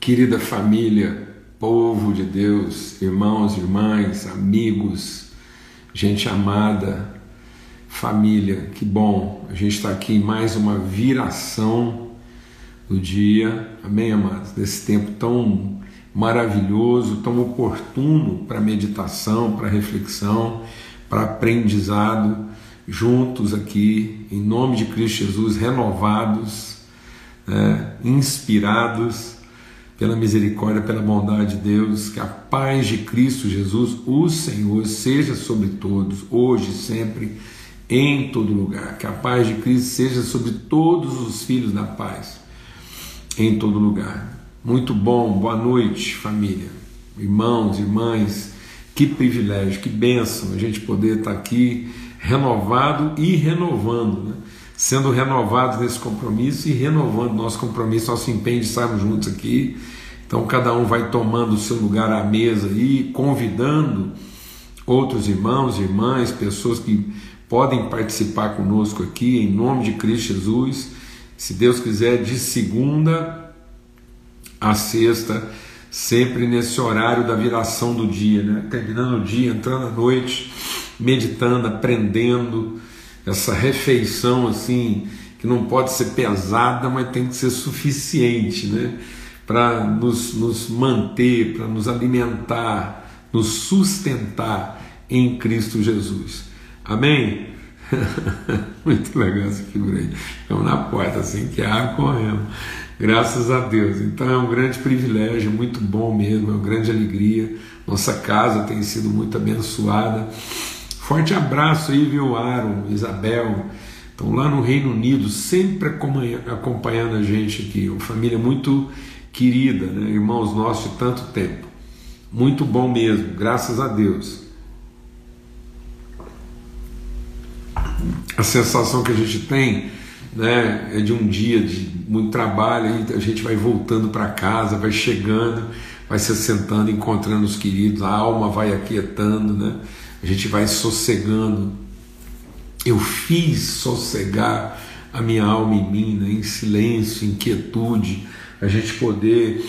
Querida família, povo de Deus, irmãos, irmãs, amigos, gente amada, família, que bom, a gente está aqui em mais uma viração do dia, amém, amados? Desse tempo tão maravilhoso, tão oportuno para meditação, para reflexão, para aprendizado, juntos aqui, em nome de Cristo Jesus, renovados, né, inspirados pela misericórdia, pela bondade de Deus, que a paz de Cristo Jesus, o Senhor, seja sobre todos, hoje, sempre, em todo lugar. Que a paz de Cristo seja sobre todos os filhos da paz, em todo lugar. Muito bom, boa noite, família, irmãos, irmãs. Que privilégio, que bênção a gente poder estar aqui renovado e renovando, né? Sendo renovados nesse compromisso e renovando nosso compromisso, nosso empenho de estarmos juntos aqui. Então, cada um vai tomando o seu lugar à mesa e convidando outros irmãos, irmãs, pessoas que podem participar conosco aqui, em nome de Cristo Jesus. Se Deus quiser, de segunda a sexta, sempre nesse horário da viração do dia, né? terminando o dia, entrando à noite, meditando, aprendendo essa refeição assim que não pode ser pesada, mas tem que ser suficiente, né? Para nos, nos manter, para nos alimentar, nos sustentar em Cristo Jesus. Amém? Muito legal essa figura aí. Estamos na porta, assim que a correndo. Graças a Deus. Então é um grande privilégio, muito bom mesmo, é uma grande alegria. Nossa casa tem sido muito abençoada. Forte abraço aí, viu, Aaron, Isabel. Estão lá no Reino Unido, sempre acompanhando a gente aqui. Uma família muito querida, né? irmãos nossos de tanto tempo. Muito bom mesmo, graças a Deus. A sensação que a gente tem né, é de um dia de muito trabalho, a gente vai voltando para casa, vai chegando, vai se sentando, encontrando os queridos, a alma vai aquietando, né? a gente vai sossegando. Eu fiz sossegar a minha alma em mim, né? em silêncio, em quietude, a gente poder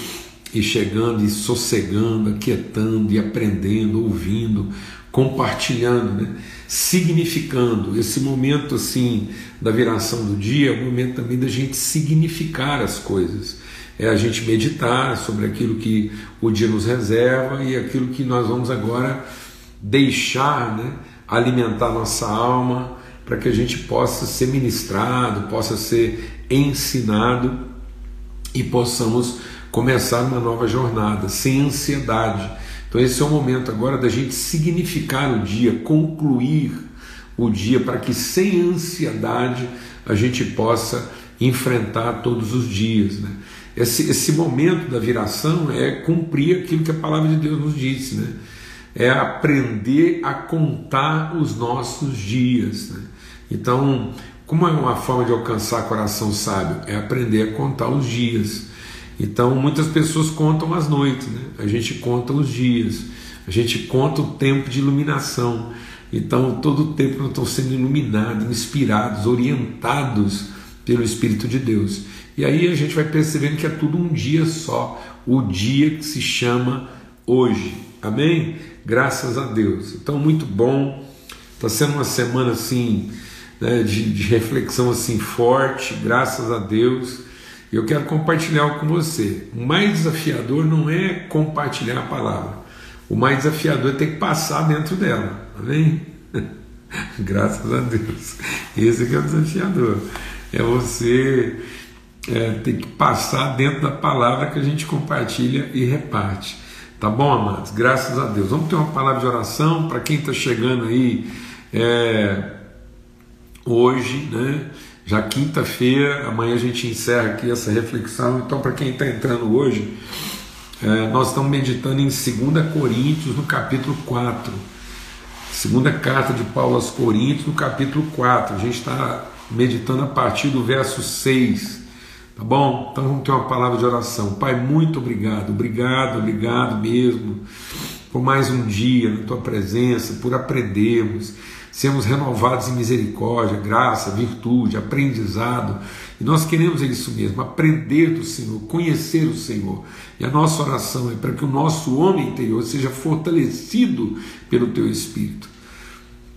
ir chegando e sossegando, aquietando e aprendendo, ouvindo, compartilhando, né? significando. Esse momento assim da viração do dia é o momento também da gente significar as coisas. É a gente meditar sobre aquilo que o dia nos reserva e aquilo que nós vamos agora deixar né, alimentar nossa alma para que a gente possa ser ministrado, possa ser ensinado e possamos começar uma nova jornada sem ansiedade. Então, esse é o momento agora da gente significar o dia, concluir o dia, para que sem ansiedade a gente possa enfrentar todos os dias. Né? Esse, esse momento da viração é cumprir aquilo que a palavra de Deus nos disse. Né? é aprender a contar os nossos dias. Né? Então, como é uma forma de alcançar coração sábio? É aprender a contar os dias. Então, muitas pessoas contam as noites, né? a gente conta os dias, a gente conta o tempo de iluminação. Então, todo o tempo nós estamos sendo iluminados, inspirados, orientados pelo Espírito de Deus. E aí a gente vai percebendo que é tudo um dia só, o dia que se chama hoje. Amém? Graças a Deus. Então, muito bom. Está sendo uma semana assim, né, de, de, reflexão assim forte, graças a Deus. Eu quero compartilhar com você. O mais desafiador não é compartilhar a palavra. O mais desafiador é ter que passar dentro dela. Amém? graças a Deus. Esse que é o desafiador. É você é, ter que passar dentro da palavra que a gente compartilha e reparte. Tá bom, amados? Graças a Deus. Vamos ter uma palavra de oração para quem está chegando aí é, hoje, né? Já quinta-feira, amanhã a gente encerra aqui essa reflexão. Então, para quem está entrando hoje, é, nós estamos meditando em 2 Coríntios, no capítulo 4. Segunda carta de Paulo aos Coríntios, no capítulo 4. A gente está meditando a partir do verso 6. Tá bom? Então vamos ter uma palavra de oração. Pai, muito obrigado, obrigado, obrigado mesmo por mais um dia na tua presença, por aprendermos. sermos renovados em misericórdia, graça, virtude, aprendizado. E nós queremos isso mesmo, aprender do Senhor, conhecer o Senhor. E a nossa oração é para que o nosso homem interior seja fortalecido pelo Teu Espírito.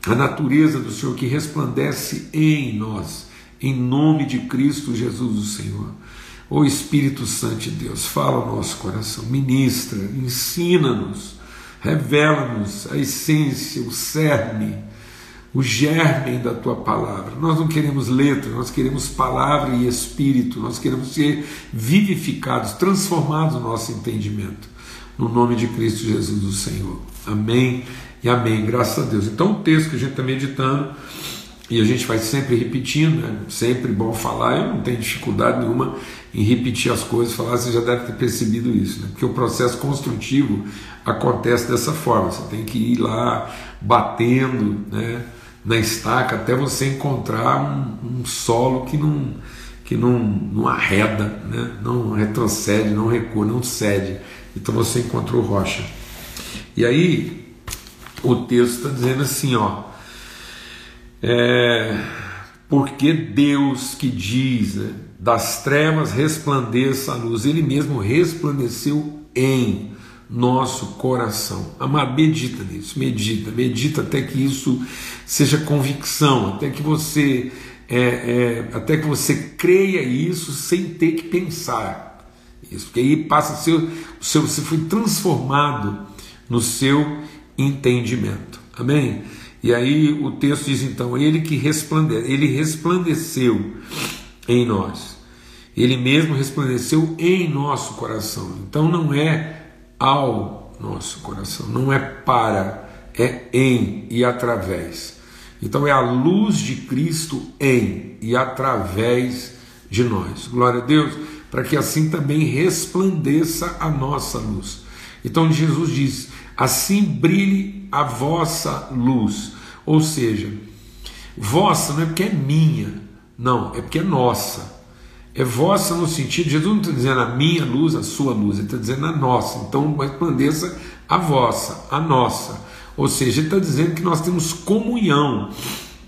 A natureza do Senhor que resplandece em nós, em nome de Cristo Jesus, o Senhor. O Espírito Santo de Deus, fala ao nosso coração, ministra, ensina-nos, revela-nos a essência, o cerne o germe da tua palavra. Nós não queremos letra, nós queremos palavra e espírito, nós queremos ser vivificados, transformados no nosso entendimento. No nome de Cristo Jesus, o Senhor. Amém e amém. Graças a Deus. Então, o texto que a gente está meditando, e a gente vai sempre repetindo, né? sempre bom falar, eu não tenho dificuldade nenhuma em repetir as coisas, falar, você já deve ter percebido isso, né? porque o processo construtivo acontece dessa forma, você tem que ir lá batendo, né? na estaca até você encontrar um, um solo que não que não, não arreda, né? não retrocede, não recua, não cede. Então você encontrou rocha. E aí o texto está dizendo assim, ó, é, porque Deus que diz, né, das trevas resplandeça a luz, Ele mesmo resplandeceu em nosso coração. Amado, medita nisso, medita, medita até que isso seja convicção, até que você é, é, até que você creia isso sem ter que pensar isso, porque aí passa a ser o seu, você foi transformado no seu entendimento. Amém? E aí o texto diz então, ele que resplandece, ele resplandeceu em nós. Ele mesmo resplandeceu em nosso coração. Então não é ao nosso coração, não é para, é em e através. Então é a luz de Cristo em e através de nós. Glória a Deus, para que assim também resplandeça a nossa luz. Então Jesus diz: assim brilhe a vossa luz. Ou seja, vossa não é porque é minha, não, é porque é nossa é vossa no sentido, Jesus não está dizendo a minha luz, a sua luz, ele está dizendo a nossa. Então resplandeça a vossa, a nossa. Ou seja, ele está dizendo que nós temos comunhão.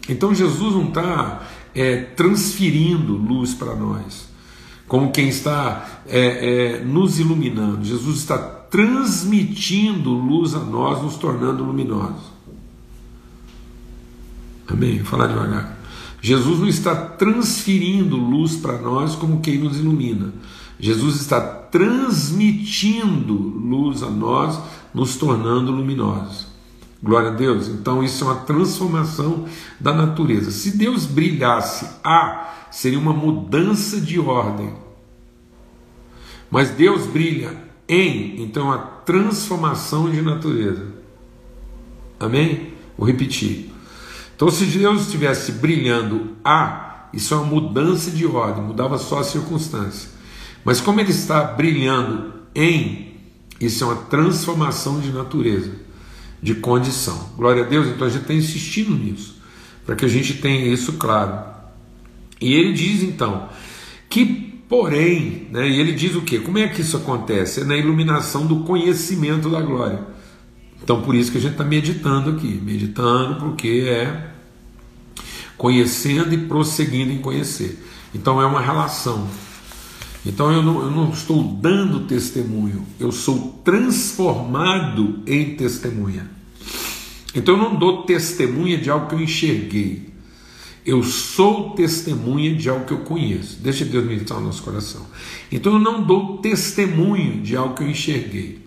Então Jesus não está é, transferindo luz para nós, como quem está é, é, nos iluminando. Jesus está transmitindo luz a nós, nos tornando luminosos. Amém? Vou falar devagar. Jesus não está transferindo luz para nós como quem nos ilumina. Jesus está transmitindo luz a nós, nos tornando luminosos. Glória a Deus. Então, isso é uma transformação da natureza. Se Deus brilhasse, A, seria uma mudança de ordem. Mas Deus brilha em, então, a transformação de natureza. Amém? Vou repetir. Então, se Deus estivesse brilhando A, isso é uma mudança de ordem, mudava só a circunstância. Mas como ele está brilhando em, isso é uma transformação de natureza, de condição. Glória a Deus, então a gente está insistindo nisso, para que a gente tenha isso claro. E ele diz então que, porém, né, e ele diz o que? Como é que isso acontece? É na iluminação do conhecimento da glória. Então, por isso que a gente está meditando aqui, meditando porque é conhecendo e prosseguindo em conhecer. Então, é uma relação. Então, eu não, eu não estou dando testemunho, eu sou transformado em testemunha. Então, eu não dou testemunha de algo que eu enxerguei. Eu sou testemunha de algo que eu conheço. Deixa Deus meditar no nosso coração. Então eu não dou testemunho de algo que eu enxerguei.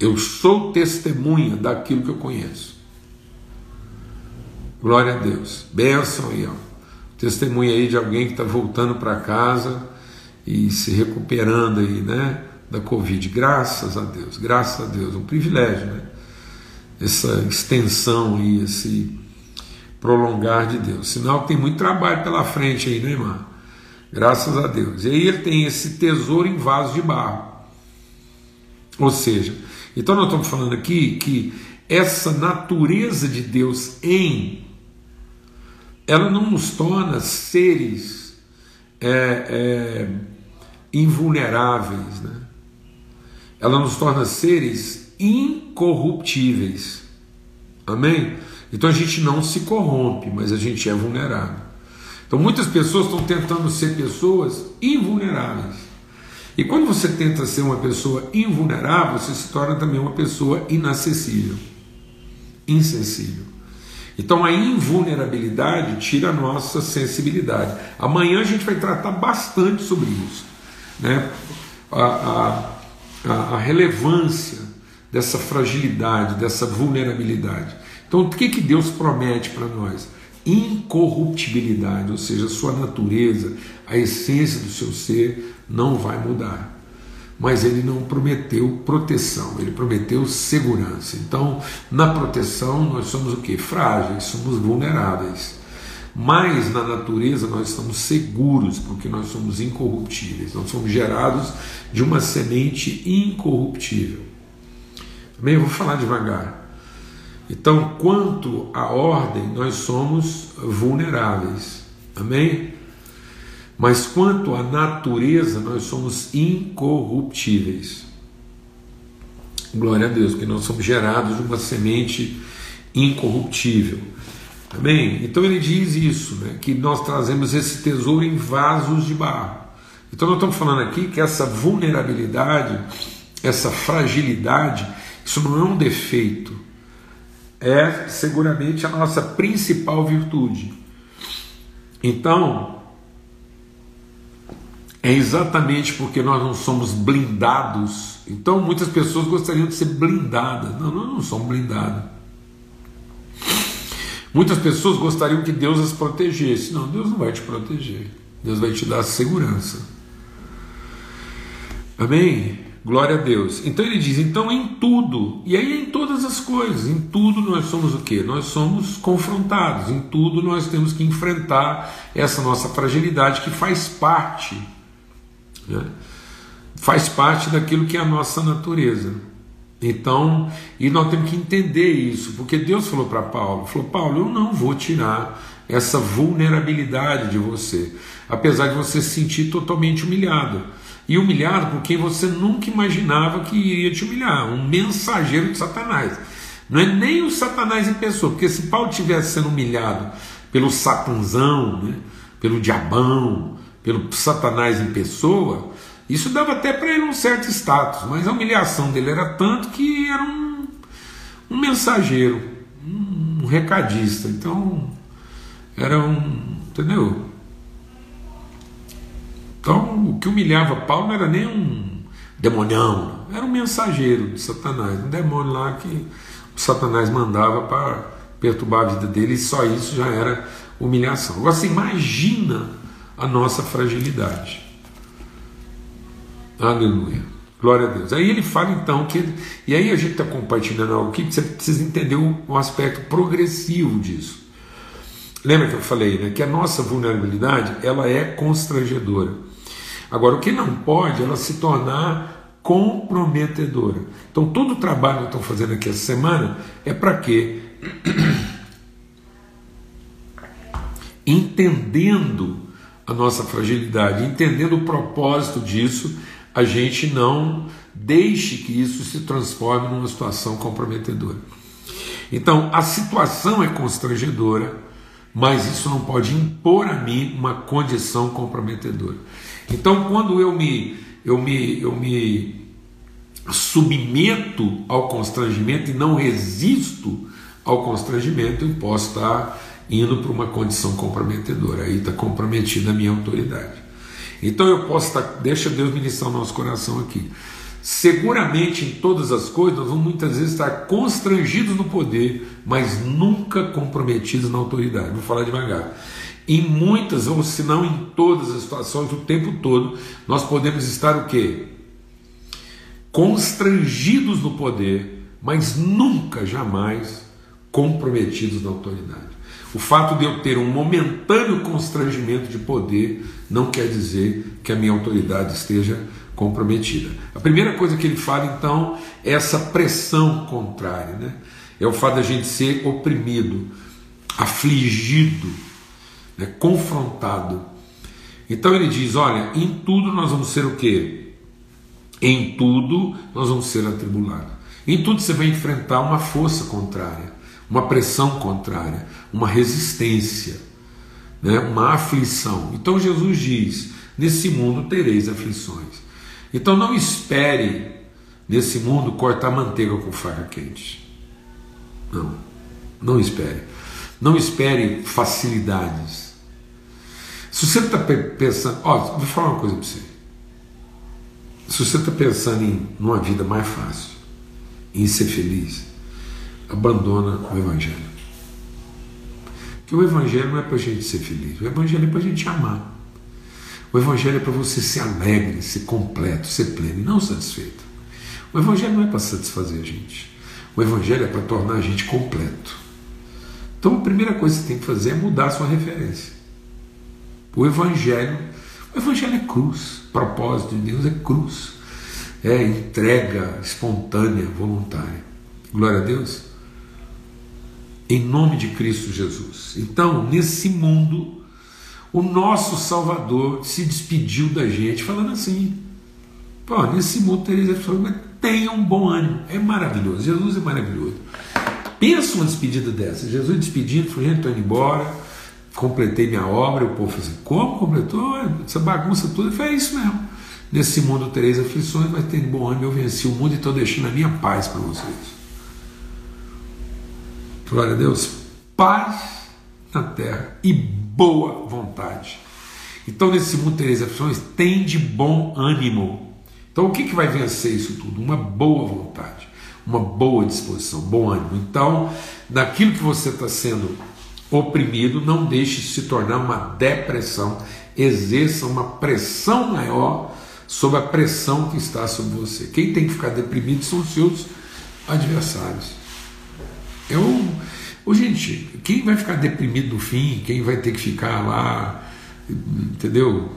Eu sou testemunha daquilo que eu conheço. Glória a Deus. Benção aí, ó. Testemunha aí de alguém que está voltando para casa e se recuperando aí, né? Da Covid. Graças a Deus, graças a Deus. Um privilégio, né? Essa extensão aí, esse prolongar de Deus. Sinal que tem muito trabalho pela frente aí, né, irmã? Graças a Deus. E aí ele tem esse tesouro em vaso de barro. Ou seja, então nós estamos falando aqui que essa natureza de Deus em ela não nos torna seres é, é, invulneráveis, né? ela nos torna seres incorruptíveis. Amém? Então a gente não se corrompe, mas a gente é vulnerável. Então muitas pessoas estão tentando ser pessoas invulneráveis. E quando você tenta ser uma pessoa invulnerável, você se torna também uma pessoa inacessível, insensível. Então a invulnerabilidade tira a nossa sensibilidade. Amanhã a gente vai tratar bastante sobre isso. Né? A, a, a relevância dessa fragilidade, dessa vulnerabilidade. Então o que, que Deus promete para nós? Incorruptibilidade, ou seja, a sua natureza, a essência do seu ser não vai mudar mas ele não prometeu proteção, ele prometeu segurança. Então, na proteção, nós somos o que? Frágeis, somos vulneráveis. Mas na natureza nós estamos seguros, porque nós somos incorruptíveis, nós somos gerados de uma semente incorruptível. Também vou falar devagar. Então, quanto à ordem, nós somos vulneráveis. Amém? Mas quanto à natureza, nós somos incorruptíveis. Glória a Deus, porque nós somos gerados de uma semente incorruptível. Amém? Então ele diz isso, né, que nós trazemos esse tesouro em vasos de barro. Então nós estamos falando aqui que essa vulnerabilidade, essa fragilidade, isso não é um defeito, é seguramente a nossa principal virtude. Então, é exatamente porque nós não somos blindados. Então muitas pessoas gostariam de ser blindadas. Não, nós não somos blindados. Muitas pessoas gostariam que Deus as protegesse. Não, Deus não vai te proteger. Deus vai te dar segurança. Amém? Glória a Deus. Então ele diz: então em tudo, e aí em todas as coisas, em tudo nós somos o que? Nós somos confrontados, em tudo nós temos que enfrentar essa nossa fragilidade que faz parte né? Faz parte daquilo que é a nossa natureza. Então, e nós temos que entender isso, porque Deus falou para Paulo: falou, Paulo, eu não vou tirar essa vulnerabilidade de você, apesar de você se sentir totalmente humilhado. E humilhado por quem você nunca imaginava que iria te humilhar um mensageiro de Satanás. Não é nem o Satanás em pessoa, porque se Paulo estivesse sendo humilhado pelo Satanzão, né, pelo diabão, pelo Satanás em pessoa, isso dava até para ele um certo status, mas a humilhação dele era tanto que era um, um mensageiro, um, um recadista. Então, era um. Entendeu? Então, o que humilhava Paulo não era nem um demonião, era um mensageiro de Satanás, um demônio lá que o Satanás mandava para perturbar a vida dele, e só isso já era humilhação. Agora, você imagina a nossa fragilidade. Aleluia. Glória a Deus. Aí ele fala então que. E aí a gente está compartilhando algo aqui você precisa entender um aspecto progressivo disso. Lembra que eu falei né, que a nossa vulnerabilidade ela é constrangedora. Agora, o que não pode é ela se tornar comprometedora. Então, todo o trabalho que estou fazendo aqui essa semana é para quê? Entendendo a nossa fragilidade, entendendo o propósito disso, a gente não deixe que isso se transforme numa situação comprometedora. Então, a situação é constrangedora, mas isso não pode impor a mim uma condição comprometedora. Então, quando eu me eu me eu me submeto ao constrangimento e não resisto ao constrangimento, eu posso estar indo para uma condição comprometedora. Aí está comprometida a minha autoridade. Então eu posso estar, deixa Deus ministrar o nosso coração aqui. Seguramente em todas as coisas nós vamos muitas vezes estar constrangidos no poder, mas nunca comprometidos na autoridade. Vou falar devagar. Em muitas, ou se não em todas as situações, o tempo todo, nós podemos estar o quê? Constrangidos no poder, mas nunca, jamais comprometidos na autoridade. O fato de eu ter um momentâneo constrangimento de poder não quer dizer que a minha autoridade esteja comprometida. A primeira coisa que ele fala então é essa pressão contrária, né? É o fato da gente ser oprimido, afligido, né? confrontado. Então ele diz: olha, em tudo nós vamos ser o quê? Em tudo nós vamos ser atribulados. Em tudo você vai enfrentar uma força contrária uma pressão contrária, uma resistência, né? uma aflição. Então Jesus diz: nesse mundo tereis aflições. Então não espere nesse mundo cortar manteiga com faca quente. Não, não espere. Não espere facilidades. Se você está pensando, ó, vou falar uma coisa para você. Se você está pensando em uma vida mais fácil, em ser feliz, abandona o Evangelho. Porque o Evangelho não é para a gente ser feliz, o Evangelho é para a gente amar. O Evangelho é para você ser alegre, ser completo, ser pleno e não satisfeito. O Evangelho não é para satisfazer a gente. O Evangelho é para tornar a gente completo. Então a primeira coisa que você tem que fazer é mudar a sua referência. O Evangelho, o Evangelho é cruz. O propósito de Deus é cruz. É entrega espontânea, voluntária. Glória a Deus. Em nome de Cristo Jesus. Então, nesse mundo, o nosso Salvador se despediu da gente, falando assim: pô, nesse mundo tereis tenha um bom ânimo. É maravilhoso. Jesus é maravilhoso. Pensa uma despedida dessa. Jesus despedindo, falou, gente, estou indo embora, completei minha obra. O povo assim: como completou? Essa bagunça toda. Foi isso mesmo. Nesse mundo tereis aflições, mas tem bom ânimo. Eu venci o mundo e estou deixando a minha paz para vocês. Glória a Deus. Paz na terra e boa vontade. Então, nesse mundo tereis aflições, tem de bom ânimo. Então, o que, que vai vencer isso tudo? Uma boa vontade, uma boa disposição, bom ânimo. Então, naquilo que você está sendo oprimido, não deixe se tornar uma depressão, exerça uma pressão maior sobre a pressão que está sobre você. Quem tem que ficar deprimido são os seus adversários. Eu, oh, gente, quem vai ficar deprimido no fim, quem vai ter que ficar lá, entendeu?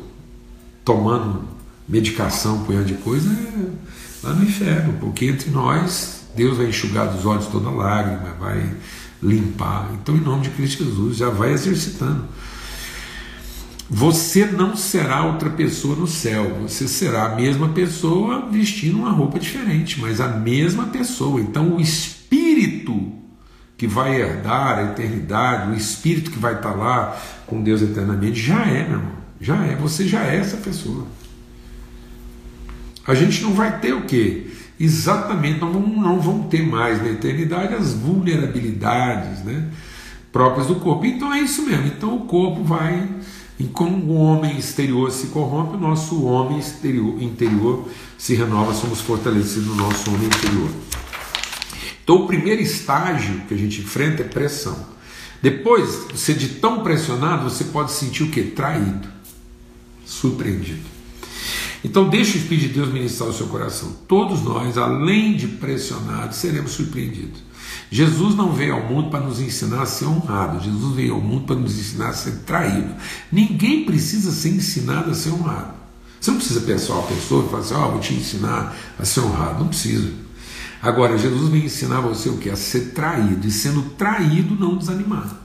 Tomando medicação, punhado de coisa, é lá no inferno, porque entre nós, Deus vai enxugar dos olhos toda lágrima, vai limpar. Então, em nome de Cristo Jesus, já vai exercitando. Você não será outra pessoa no céu, você será a mesma pessoa vestindo uma roupa diferente, mas a mesma pessoa. Então, o espírito que vai herdar a eternidade, o espírito que vai estar lá com Deus eternamente, já é, meu irmão, já é, você já é essa pessoa. A gente não vai ter o quê? Exatamente, não não vamos ter mais na eternidade as vulnerabilidades né, próprias do corpo. Então é isso mesmo. Então o corpo vai e como o homem exterior se corrompe, o nosso homem exterior, interior se renova, somos fortalecidos no nosso homem interior. Então, o primeiro estágio que a gente enfrenta é pressão. Depois, você de tão pressionado, você pode sentir o que? Traído, surpreendido. Então, deixe o Espírito de Deus ministrar o seu coração. Todos nós, além de pressionados, seremos surpreendidos. Jesus não veio ao mundo para nos ensinar a ser honrado, Jesus veio ao mundo para nos ensinar a ser traído. Ninguém precisa ser ensinado a ser honrado. Você não precisa pensar uma pessoa e falar assim: Ó, oh, vou te ensinar a ser honrado. Não precisa. Agora, Jesus vem ensinar você o que? A ser traído. E sendo traído, não desanimar.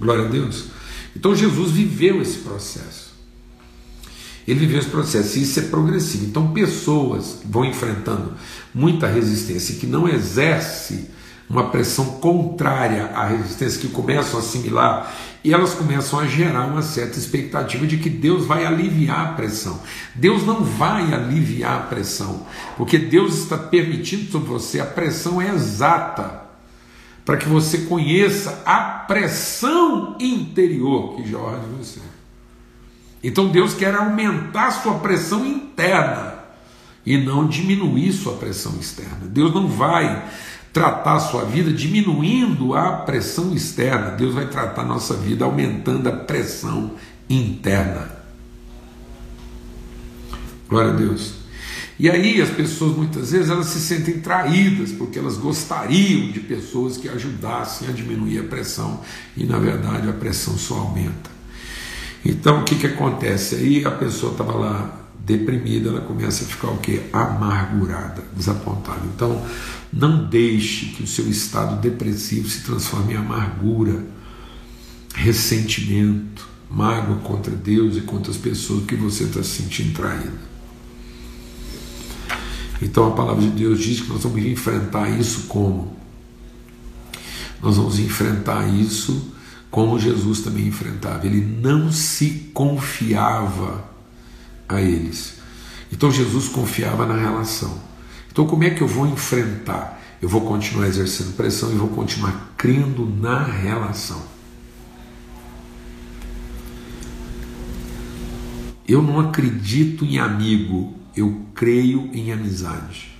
Glória a Deus. Então, Jesus viveu esse processo. Ele viveu esse processo e isso é progressivo. Então, pessoas vão enfrentando muita resistência e que não exerce uma pressão contrária à resistência, que começam a assimilar e elas começam a gerar uma certa expectativa de que Deus vai aliviar a pressão. Deus não vai aliviar a pressão, porque Deus está permitindo sobre você a pressão exata para que você conheça a pressão interior que jorra de você. Então Deus quer aumentar sua pressão interna e não diminuir sua pressão externa. Deus não vai tratar a sua vida diminuindo a pressão externa, Deus vai tratar a nossa vida aumentando a pressão interna. Glória a Deus. E aí as pessoas muitas vezes elas se sentem traídas porque elas gostariam de pessoas que ajudassem a diminuir a pressão e na verdade a pressão só aumenta. Então o que, que acontece? Aí a pessoa estava lá deprimida, ela começa a ficar o que? Amargurada, desapontada. Então não deixe que o seu estado depressivo se transforme em amargura, ressentimento, mágoa contra Deus e contra as pessoas que você está se sentindo traído. Então a palavra de Deus diz que nós vamos enfrentar isso como? nós vamos enfrentar isso como Jesus também enfrentava. Ele não se confiava a eles. Então Jesus confiava na relação. Então, como é que eu vou enfrentar? Eu vou continuar exercendo pressão e vou continuar crendo na relação. Eu não acredito em amigo, eu creio em amizade.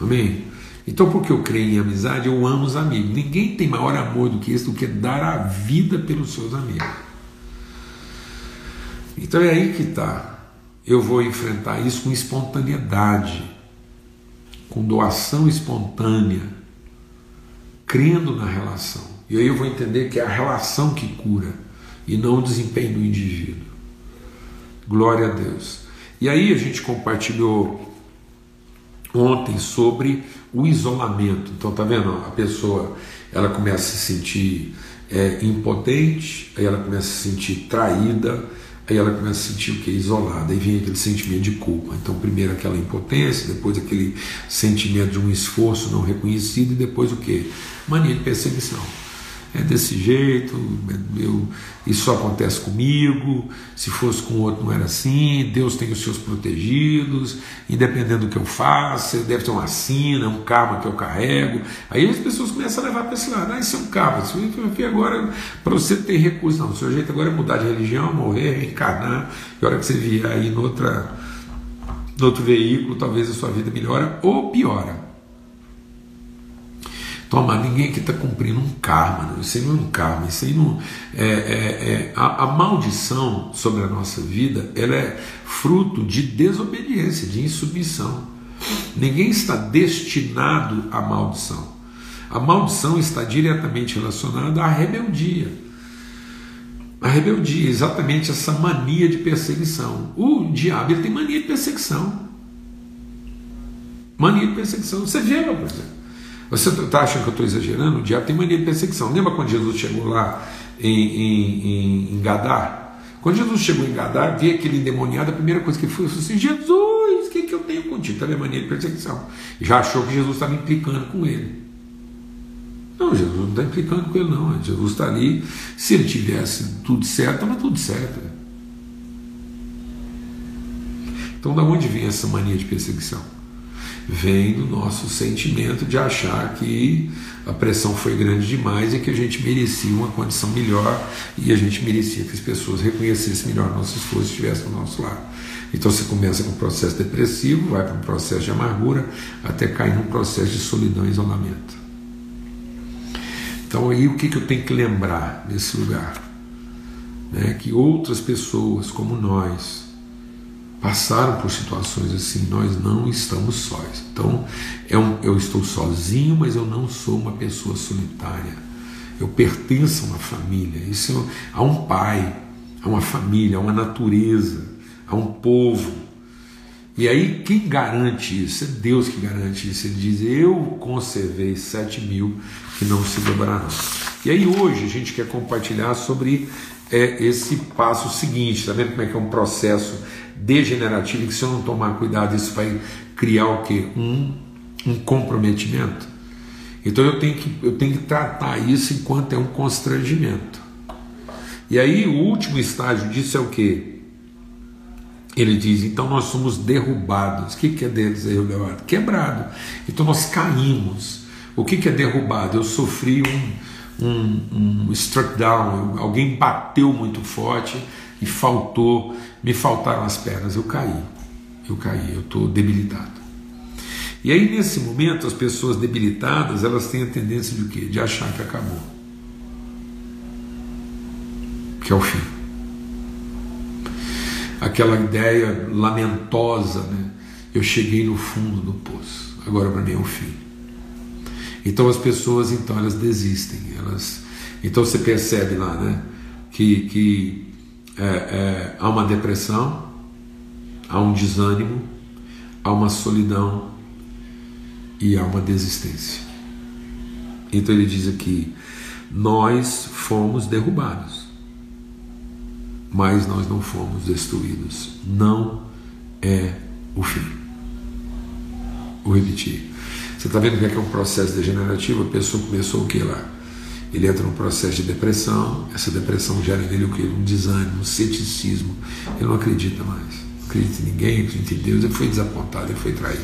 Amém? Então, porque eu creio em amizade, eu amo os amigos. Ninguém tem maior amor do que esse, do que dar a vida pelos seus amigos. Então é aí que está. Eu vou enfrentar isso com espontaneidade, com doação espontânea, crendo na relação. E aí eu vou entender que é a relação que cura e não o desempenho do indivíduo. Glória a Deus. E aí a gente compartilhou ontem sobre o isolamento. Então tá vendo? A pessoa ela começa a se sentir é, impotente, aí ela começa a se sentir traída, aí ela começa a sentir o que? Isolada, aí vem aquele sentimento de culpa. Então, primeiro aquela impotência, depois aquele sentimento de um esforço não reconhecido, e depois o que? Mania de perseguição é desse jeito, eu, isso só acontece comigo, se fosse com outro não era assim, Deus tem os seus protegidos, independendo do que eu faça, deve ter uma sina, um karma que eu carrego. Aí as pessoas começam a levar para esse lado, ah, isso é um karma, isso aqui agora, para você ter recurso, não, o seu jeito agora é mudar de religião, morrer, reencarnar, e a hora que você vier aí noutra, outro veículo, talvez a sua vida melhora ou piora. Toma, ninguém aqui está cumprindo um karma, não. isso aí não é um karma, isso aí não. É, é, é a, a, maldição sobre a nossa vida ela é fruto de desobediência, de insubmissão. Ninguém está destinado à maldição. A maldição está diretamente relacionada à rebeldia. A rebeldia, exatamente essa mania de perseguição. O diabo ele tem mania de perseguição. Mania de perseguição. Você vê, meu exemplo. Você está achando que eu estou exagerando? O diabo tem mania de perseguição. Lembra quando Jesus chegou lá em, em, em Gadar? Quando Jesus chegou em Gadar, vê aquele endemoniado, a primeira coisa que ele foi assim: Jesus, o que, que eu tenho contigo? Então, é mania de perseguição. Já achou que Jesus estava implicando com ele. Não, Jesus não está implicando com ele, não. Jesus está ali. Se ele tivesse tudo certo, estava tudo certo. Então, da onde vem essa mania de perseguição? Vem do nosso sentimento de achar que a pressão foi grande demais e que a gente merecia uma condição melhor e a gente merecia que as pessoas reconhecessem melhor nosso esforço e estivessem ao nosso lado. Então você começa com um processo depressivo, vai para um processo de amargura, até cair num processo de solidão e isolamento. Então aí o que, que eu tenho que lembrar nesse lugar? Né? Que outras pessoas como nós, passaram por situações assim, nós não estamos sós. Então, é um, eu estou sozinho, mas eu não sou uma pessoa solitária. Eu pertenço a uma família. Isso é, a um pai, a uma família, a uma natureza, a um povo. E aí, quem garante isso? É Deus que garante isso. Ele diz: Eu conservei sete mil que não se dobrarão. E aí, hoje, a gente quer compartilhar sobre é, esse passo seguinte. Está vendo como é que é um processo degenerativo, que se eu não tomar cuidado, isso vai criar o quê? Um, um comprometimento. Então eu tenho, que, eu tenho que tratar isso enquanto é um constrangimento. E aí o último estágio disso é o que? Ele diz, então nós somos derrubados. O que, que é derrubado? Quebrado. Então nós caímos. O que, que é derrubado? Eu sofri um, um, um struck down, alguém bateu muito forte e faltou me faltaram as pernas, eu caí, eu caí, eu estou debilitado. E aí nesse momento as pessoas debilitadas elas têm a tendência de quê? De achar que acabou, que é o fim. Aquela ideia lamentosa, né? Eu cheguei no fundo do poço, agora para mim é o fim. Então as pessoas então elas desistem, elas então você percebe lá, né? Que, que é, é, há uma depressão, há um desânimo, há uma solidão e há uma desistência. Então ele diz aqui: nós fomos derrubados, mas nós não fomos destruídos. Não é o fim. Vou repetir. Você está vendo é, que é um processo degenerativo? A pessoa começou o que lá? Ele entra num processo de depressão, essa depressão gera nele o que? Um desânimo, um ceticismo. Ele não acredita mais. Não acredita em ninguém, acredita em Deus. Ele foi desapontado, ele foi traído.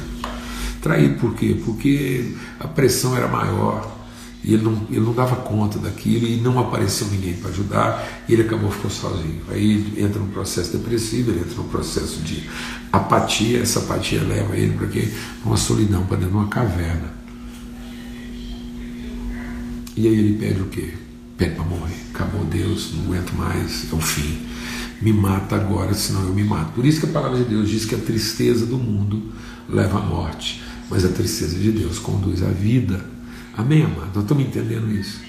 Traído por quê? Porque a pressão era maior e ele não, ele não dava conta daquilo e não apareceu ninguém para ajudar e ele acabou ficando sozinho. Aí ele entra num processo depressivo, ele entra num processo de apatia, essa apatia leva ele para quê? Uma solidão, para dentro de uma caverna. E aí ele pede o quê? Pede para morrer. Acabou Deus, não aguento mais, é o fim. Me mata agora, senão eu me mato. Por isso que a palavra de Deus diz que a tristeza do mundo leva à morte, mas a tristeza de Deus conduz à vida. Amém, amado? Nós estamos entendendo isso.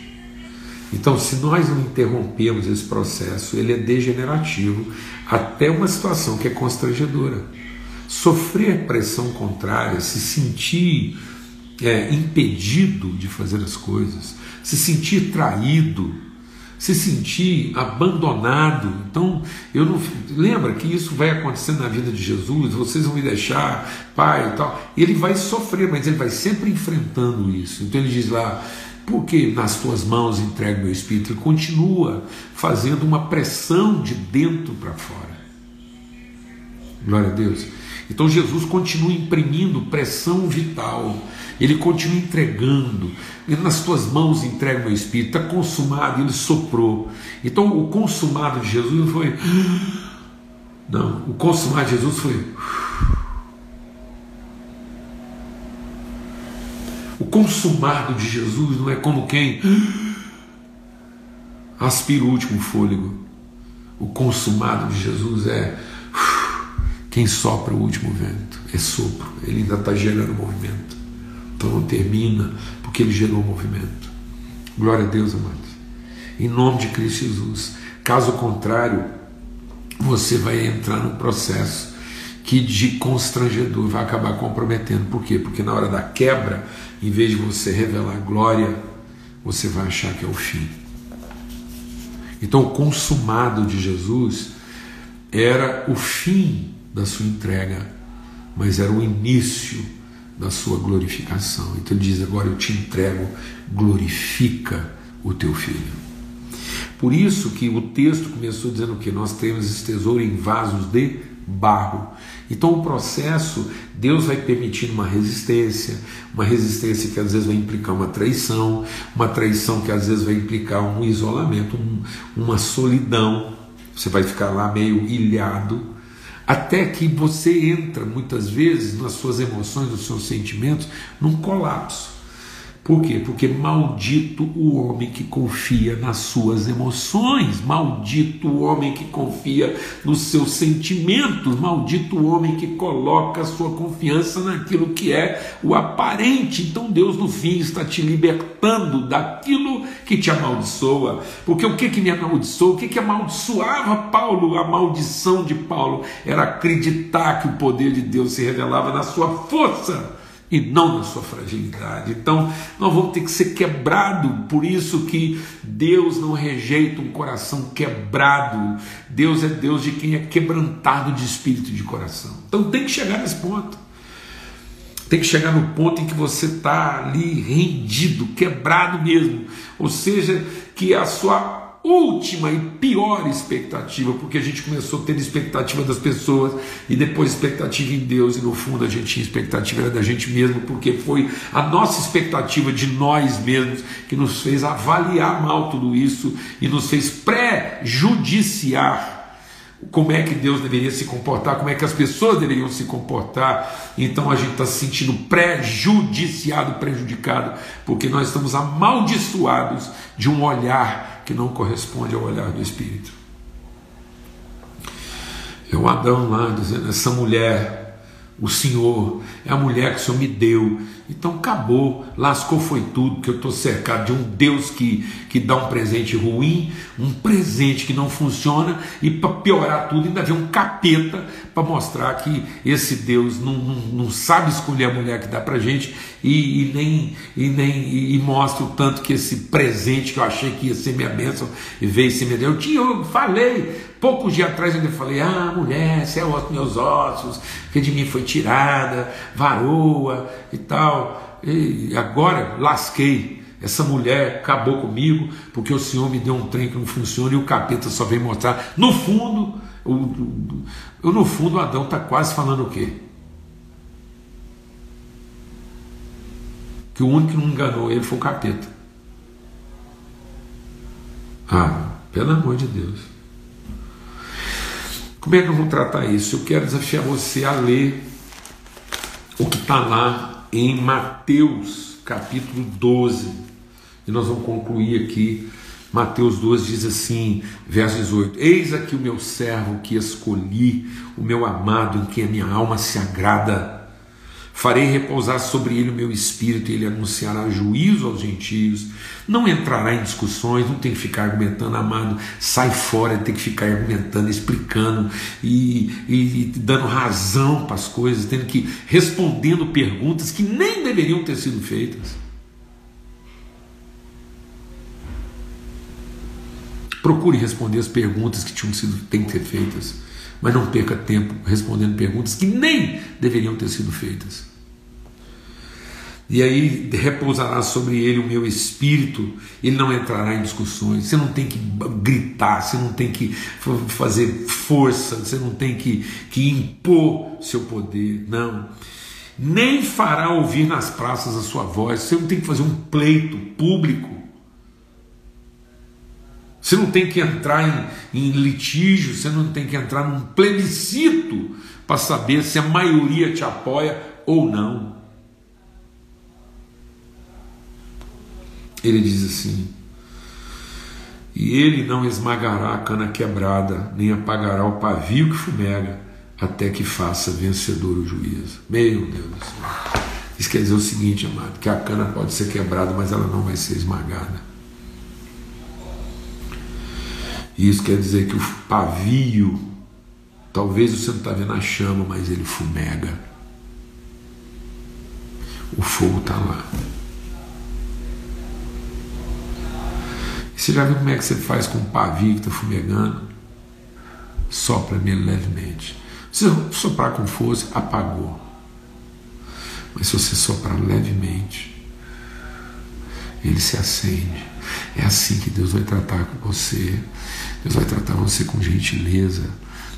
Então, se nós não interrompemos esse processo, ele é degenerativo até uma situação que é constrangedora. Sofrer pressão contrária, se sentir é, impedido de fazer as coisas, se sentir traído, se sentir abandonado. Então, eu não lembra que isso vai acontecer na vida de Jesus, vocês vão me deixar, pai e tal. Ele vai sofrer, mas ele vai sempre enfrentando isso. Então ele diz lá, porque nas tuas mãos entrego meu espírito, ele continua fazendo uma pressão de dentro para fora. Glória a Deus. Então Jesus continua imprimindo pressão vital, ele continua entregando, nas tuas mãos entrega o meu espírito, está consumado, ele soprou. Então o consumado de Jesus foi. Não, o consumado de Jesus foi. O consumado de Jesus não é como quem aspira o último fôlego. O consumado de Jesus é quem sopra o último vento é sopro, ele ainda está gerando movimento. Então termina, porque ele gerou movimento. Glória a Deus, amados. Em nome de Cristo Jesus. Caso contrário, você vai entrar num processo que de constrangedor vai acabar comprometendo. Por quê? Porque na hora da quebra, em vez de você revelar glória, você vai achar que é o fim. Então, o consumado de Jesus era o fim da sua entrega, mas era o início da sua glorificação. Então ele diz: Agora eu te entrego, glorifica o teu filho. Por isso que o texto começou dizendo que nós temos esse tesouro em vasos de barro. Então o processo, Deus vai permitindo uma resistência, uma resistência que às vezes vai implicar uma traição, uma traição que às vezes vai implicar um isolamento, um, uma solidão. Você vai ficar lá meio ilhado, até que você entra muitas vezes nas suas emoções, nos seus sentimentos, num colapso. Por quê? Porque maldito o homem que confia nas suas emoções, maldito o homem que confia nos seus sentimentos, maldito o homem que coloca a sua confiança naquilo que é o aparente. Então Deus no fim está te libertando daquilo que te amaldiçoa. Porque o que que me amaldiçoou? O que que amaldiçoava Paulo? A maldição de Paulo era acreditar que o poder de Deus se revelava na sua força e não na sua fragilidade. Então, nós vamos ter que ser quebrado, por isso que Deus não rejeita um coração quebrado. Deus é Deus de quem é quebrantado de espírito e de coração. Então, tem que chegar nesse ponto. Tem que chegar no ponto em que você está ali rendido, quebrado mesmo. Ou seja, que a sua última e pior expectativa, porque a gente começou a ter expectativa das pessoas e depois expectativa em Deus, e no fundo a gente tinha expectativa da gente mesmo, porque foi a nossa expectativa de nós mesmos que nos fez avaliar mal tudo isso e nos fez pré-judiciar como é que Deus deveria se comportar, como é que as pessoas deveriam se comportar. Então a gente está se sentindo prejudiciado, prejudicado, porque nós estamos amaldiçoados de um olhar que não corresponde ao olhar do Espírito. É o Adão lá dizendo: essa mulher, o Senhor, é a mulher que o Senhor me deu, então acabou, lascou foi tudo, que eu estou cercado de um Deus que, que dá um presente ruim, um presente que não funciona, e para piorar tudo, ainda vem um capeta para mostrar que esse Deus não, não, não, sabe escolher a mulher que dá para gente e, e, nem, e, nem e mostra o tanto que esse presente que eu achei que ia ser minha bênção e veio ser minha Deus. Eu, tinha, eu falei, poucos dias atrás eu falei: Ah, mulher, você é os meus ossos, que de mim foi tirada, varoa e tal. E agora lasquei. Essa mulher acabou comigo porque o Senhor me deu um trem que não funciona e o capeta só vem mostrar. No fundo, eu, no fundo, Adão está quase falando o quê? Que o único que não enganou ele foi o capeta. Ah, pelo amor de Deus. Como é que eu vou tratar isso? Eu quero desafiar você a ler o que está lá em Mateus capítulo 12. E nós vamos concluir aqui. Mateus 12 diz assim, verso 18: Eis aqui o meu servo que escolhi, o meu amado, em quem a minha alma se agrada. Farei repousar sobre ele o meu espírito e ele anunciará juízo aos gentios. Não entrará em discussões, não tem que ficar argumentando, amado. Sai fora, tem que ficar argumentando, explicando e, e, e dando razão para as coisas, tendo que respondendo perguntas que nem deveriam ter sido feitas. Procure responder as perguntas que tinham sido têm que ser feitas mas não perca tempo respondendo perguntas que nem deveriam ter sido feitas. E aí repousará sobre ele o meu espírito, ele não entrará em discussões. Você não tem que gritar, você não tem que fazer força, você não tem que, que impor seu poder, não. Nem fará ouvir nas praças a sua voz, você não tem que fazer um pleito público. Você não tem que entrar em, em litígio, você não tem que entrar num plebiscito para saber se a maioria te apoia ou não. Ele diz assim: E ele não esmagará a cana quebrada, nem apagará o pavio que fumega, até que faça vencedor o juízo. Meu Deus do céu. Isso quer dizer o seguinte, amado: que a cana pode ser quebrada, mas ela não vai ser esmagada. Isso quer dizer que o pavio, talvez você não está vendo a chama, mas ele fumega. O fogo está lá. Você já viu como é que você faz com um pavio que está fumegando? Sopra nele levemente. Se você soprar com força, apagou. Mas se você soprar levemente, ele se acende. É assim que Deus vai tratar com você. Deus vai tratar você com gentileza.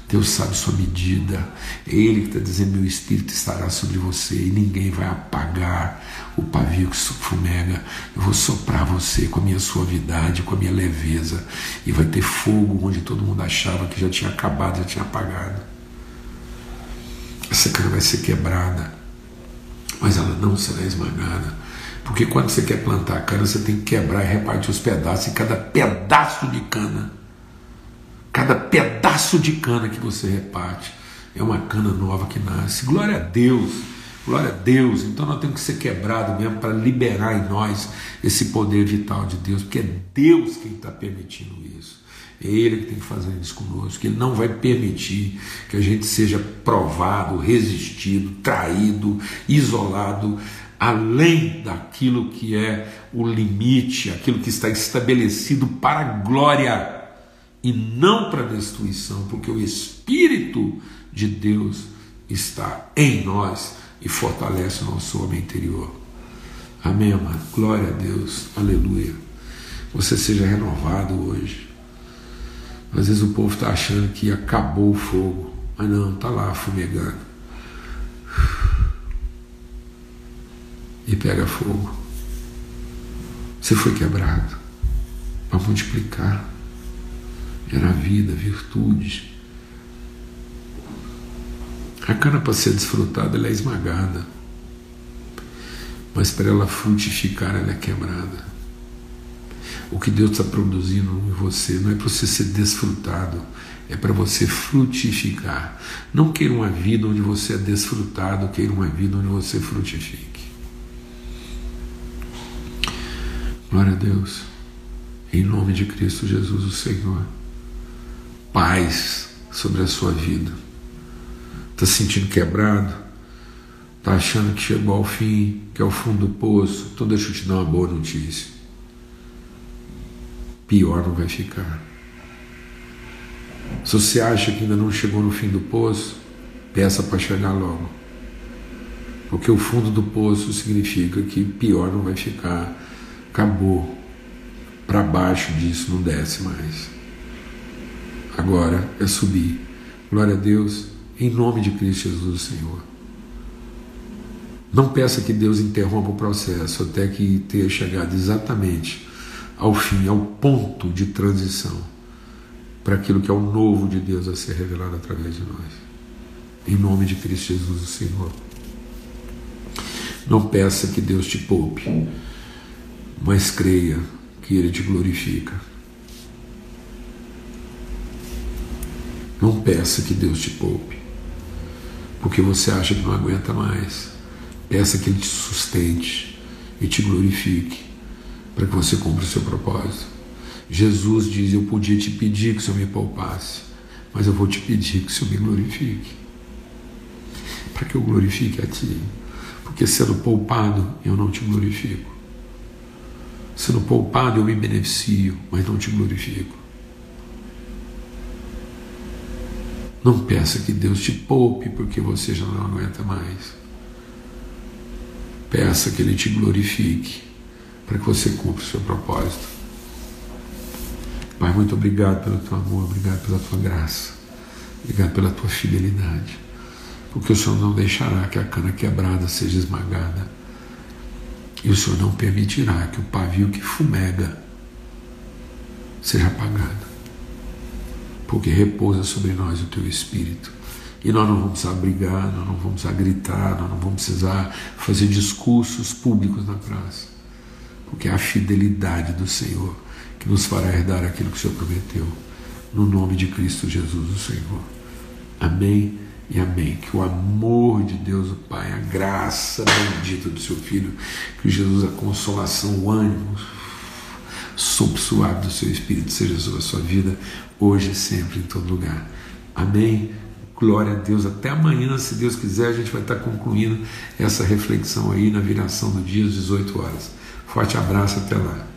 Deus sabe sua medida. É Ele que está dizendo: Meu espírito estará sobre você e ninguém vai apagar o pavio que fumega. Eu vou soprar você com a minha suavidade, com a minha leveza. E vai ter fogo onde todo mundo achava que já tinha acabado, já tinha apagado. Essa cana vai ser quebrada, mas ela não será esmagada. Porque quando você quer plantar cana, você tem que quebrar e repartir os pedaços, e cada pedaço de cana, cada pedaço de cana que você reparte, é uma cana nova que nasce. Glória a Deus, glória a Deus. Então nós temos que ser quebrados mesmo para liberar em nós esse poder vital de Deus, porque é Deus quem está permitindo isso. É Ele que tem que fazer isso conosco. Ele não vai permitir que a gente seja provado, resistido, traído, isolado além daquilo que é o limite, aquilo que está estabelecido para a glória e não para destruição, porque o Espírito de Deus está em nós e fortalece o nosso homem interior. Amém, amado? Glória a Deus, aleluia. Você seja renovado hoje. Às vezes o povo está achando que acabou o fogo, mas não, está lá fumegando. e pega fogo. Você foi quebrado para multiplicar, gerar vida, virtudes. A cana para ser desfrutada ela é esmagada, mas para ela frutificar ela é quebrada. O que Deus está produzindo em você não é para você ser desfrutado, é para você frutificar. Não queira uma vida onde você é desfrutado, queira uma vida onde você frutifique. Glória a Deus. Em nome de Cristo Jesus, o Senhor. Paz sobre a sua vida. Está se sentindo quebrado? Está achando que chegou ao fim, que é o fundo do poço? Então deixa eu te dar uma boa notícia. Pior não vai ficar. Se você acha que ainda não chegou no fim do poço, peça para chegar logo. Porque o fundo do poço significa que pior não vai ficar. Acabou. Para baixo disso não desce mais. Agora é subir. Glória a Deus, em nome de Cristo Jesus, Senhor. Não peça que Deus interrompa o processo até que tenha chegado exatamente ao fim, ao ponto de transição para aquilo que é o novo de Deus a ser revelado através de nós. Em nome de Cristo Jesus, o Senhor. Não peça que Deus te poupe, mas creia que Ele te glorifica. Não peça que Deus te poupe, porque você acha que não aguenta mais. Peça que Ele te sustente e te glorifique, para que você cumpra o seu propósito. Jesus diz: Eu podia te pedir que o Senhor me poupasse, mas eu vou te pedir que o Senhor me glorifique. Para que eu glorifique a Ti. Porque sendo poupado, eu não te glorifico. Sendo poupado, eu me beneficio, mas não te glorifico. Não peça que Deus te poupe porque você já não aguenta mais. Peça que Ele te glorifique para que você cumpra o seu propósito. Pai, muito obrigado pelo teu amor, obrigado pela tua graça, obrigado pela tua fidelidade porque o Senhor não deixará que a cana quebrada seja esmagada, e o Senhor não permitirá que o pavio que fumega seja apagado, porque repousa sobre nós o teu Espírito. E nós não vamos precisar brigar, nós não vamos precisar gritar, nós não vamos precisar fazer discursos públicos na praça, porque é a fidelidade do Senhor que nos fará herdar aquilo que o Senhor prometeu. No nome de Cristo Jesus, o Senhor. Amém e amém. Que o amor de Deus, o Pai, a graça bendita do seu Filho, que Jesus, a consolação, o ânimo, sopro suave do seu Espírito seja sobre a sua vida, hoje e sempre, em todo lugar. Amém. Glória a Deus. Até amanhã, se Deus quiser, a gente vai estar concluindo essa reflexão aí na viração do dia às 18 horas. Forte abraço, até lá.